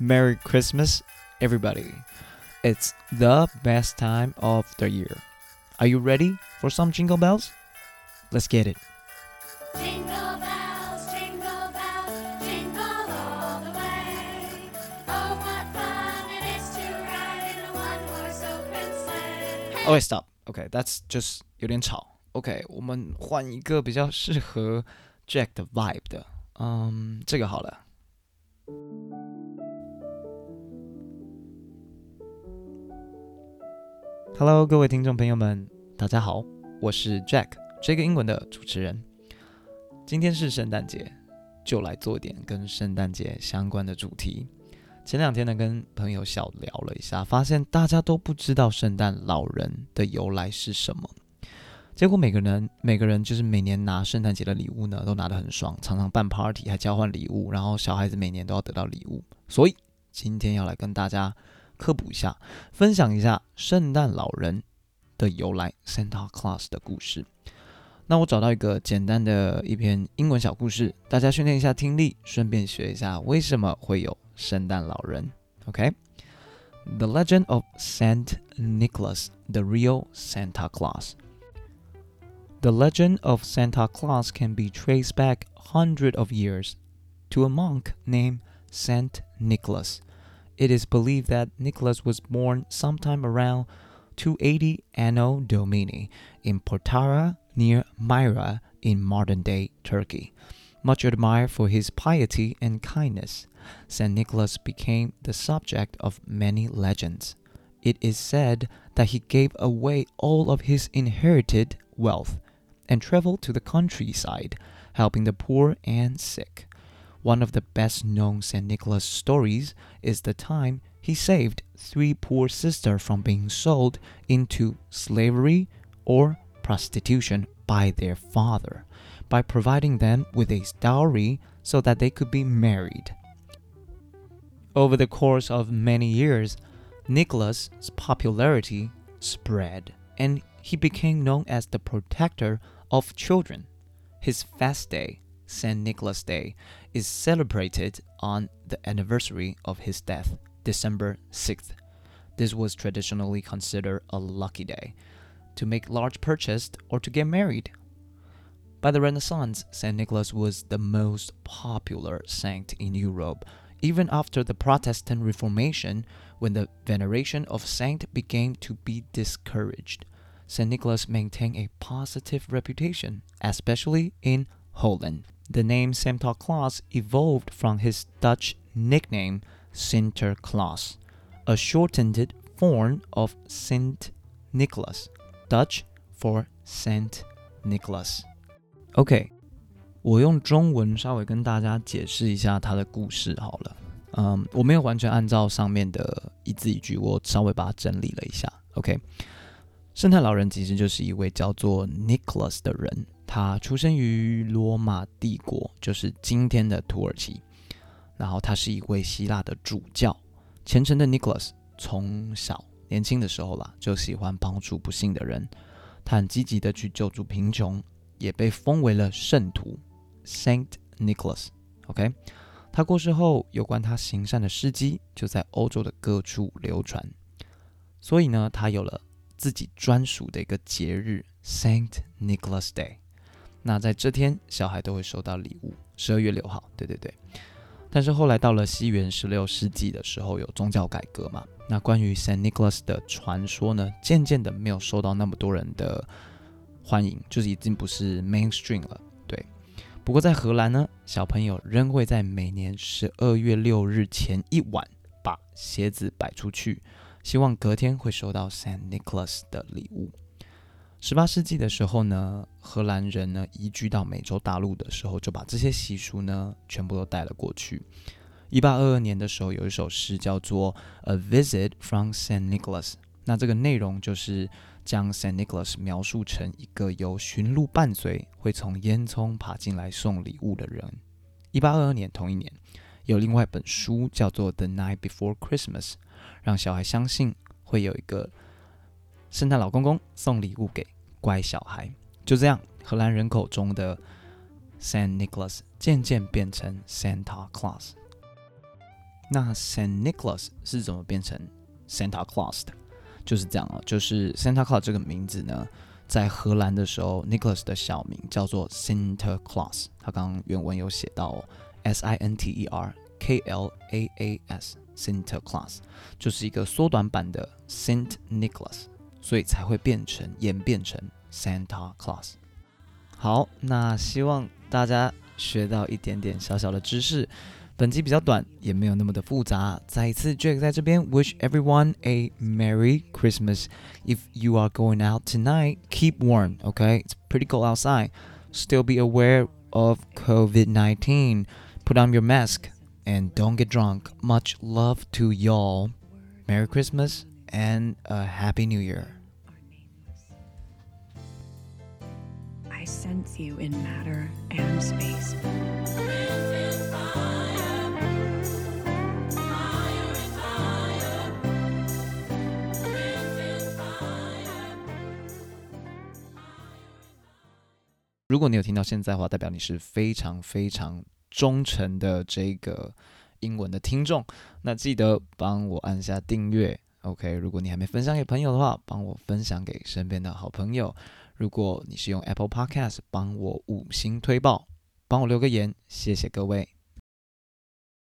Merry Christmas, everybody. It's the best time of the year. Are you ready for some jingle bells? Let's get it. Jingle bells, jingle bells, jingle all the way. Oh, what fun it is to ride in a one-horse open sleigh. Oh, wait, stop. Okay, that's just 有点吵。OK，我们换一个比较适合 Jack 的 vibe 的。嗯，这个好了。 Hello，各位听众朋友们，大家好，我是 Jack，这个英文的主持人。今天是圣诞节，就来做点跟圣诞节相关的主题。前两天呢，跟朋友小聊了一下，发现大家都不知道圣诞老人的由来是什么。结果每个人每个人就是每年拿圣诞节的礼物呢，都拿得很爽，常常办 party 还交换礼物，然后小孩子每年都要得到礼物。所以今天要来跟大家科普一下，分享一下圣诞老人的由来 （Santa Claus） 的故事。那我找到一个简单的一篇英文小故事，大家训练一下听力，顺便学一下为什么会有圣诞老人。OK，The Legend of Saint Nicholas, the real Santa Claus. The legend of Santa Claus can be traced back hundreds of years to a monk named Saint Nicholas. it is believed that Nicholas was born sometime around 280 Anno Domini in Patara near Myra in modern day Turkey. Much admired for his piety and kindness, St. Nicholas became the subject of many legends. It is said that he gave away all of his inherited wealth and traveled to the countryside, helping the poor and sick. One of the best known St. Nicholas stories is the time he saved three poor sisters from being sold into slavery or prostitution by their father by providing them with a dowry so that they could be married. Over the course of many years, Nicholas's popularity spread and he became known as the protector of children. His fast day, St. Nicholas Day, is celebrated on the anniversary of his death, December 6th. This was traditionally considered a lucky day to make large purchases or to get married. By the Renaissance, St. Nicholas was the most popular saint in Europe, even after the Protestant Reformation, when the veneration of saint began to be discouraged. St. Nicholas maintained a positive reputation, especially in Holland. The name Santa Claus evolved from his Dutch nickname Sinterklaas, a shortened form of Saint Nicholas, Dutch for Saint Nicholas. OK，我用中文稍微跟大家解释一下他的故事好了。嗯，我没有完全按照上面的一字一句，我稍微把它整理了一下。OK，圣诞老人其实就是一位叫做 Nicholas 的人， 他出生于罗马帝国，就是今天的土耳其。然后他是一位希腊的主教，虔诚的 Nicholas 从小年轻的时候啦，就喜欢帮助不幸的人，他很积极的去救助贫穷，也被封为了圣徒 Saint Nicholas。OK，他过世后，有关他行善的事迹就在欧洲的各处流传，所以呢，他有了自己专属的一个节日 Saint Nicholas Day。那在这天，小孩都会收到礼物，十二月六号。对对对。但是后来到了西元十六世纪的时候，有宗教改革嘛？那关于 Saint Nicholas 的传说呢，渐渐的没有受到那么多人的欢迎，就是已经不是 mainstream 了。对。不过在荷兰呢，小朋友仍会在每年十二月六日前一晚把鞋子摆出去，希望隔天会收到 Saint Nicholas 的礼物。十八世纪的时候呢，荷兰人呢移居到美洲大陆的时候，就把这些习俗呢全部都带了过去。一八二二年的时候，有一首诗叫做《A Visit from Saint Nicholas》，那这个内容就是将 Saint Nicholas 描述成一个由驯鹿伴随，会从烟囱爬进来送礼物的人。一八二二年同一年，有另外一本书叫做《The Night Before Christmas》，让小孩相信会有一个圣诞老公公送礼物给乖小孩。就这样，荷兰人口中的 Saint Nicholas 渐渐变成 Santa Claus。那 Saint Nicholas 是怎么变成 Santa Claus 的？就是这样哦，就是 Santa Claus 这个名字呢，在荷兰的时候，Nicholas 的小名叫做 Sinterklaas，他刚刚原文有写到哦，S I N T E R K L A A S，Sinterklaas 就是一个缩短版的 Saint Nicholas，所以才会变成演变成 Santa Claus。好，那希望大家学到一点点小小的知识。本集比较短，也没有那么的复杂。再一次，Jack 在这边 wish everyone a Merry Christmas. If you are going out tonight, keep warm. Okay, it's pretty cold outside. Still be aware of COVID 19. Put on your mask and don't get drunk. Much love to y'all. Merry Christmas and a Happy New Year. I sense you in matter and space. 如果你有听到现在的话，代表你是非常非常忠诚的这个英文的听众。那记得帮我按下订阅 ，OK？如果你还没分享给朋友的话，帮我分享给身边的好朋友。如果你是用 Apple Podcast，帮我五星推爆，帮我留个言，谢谢各位。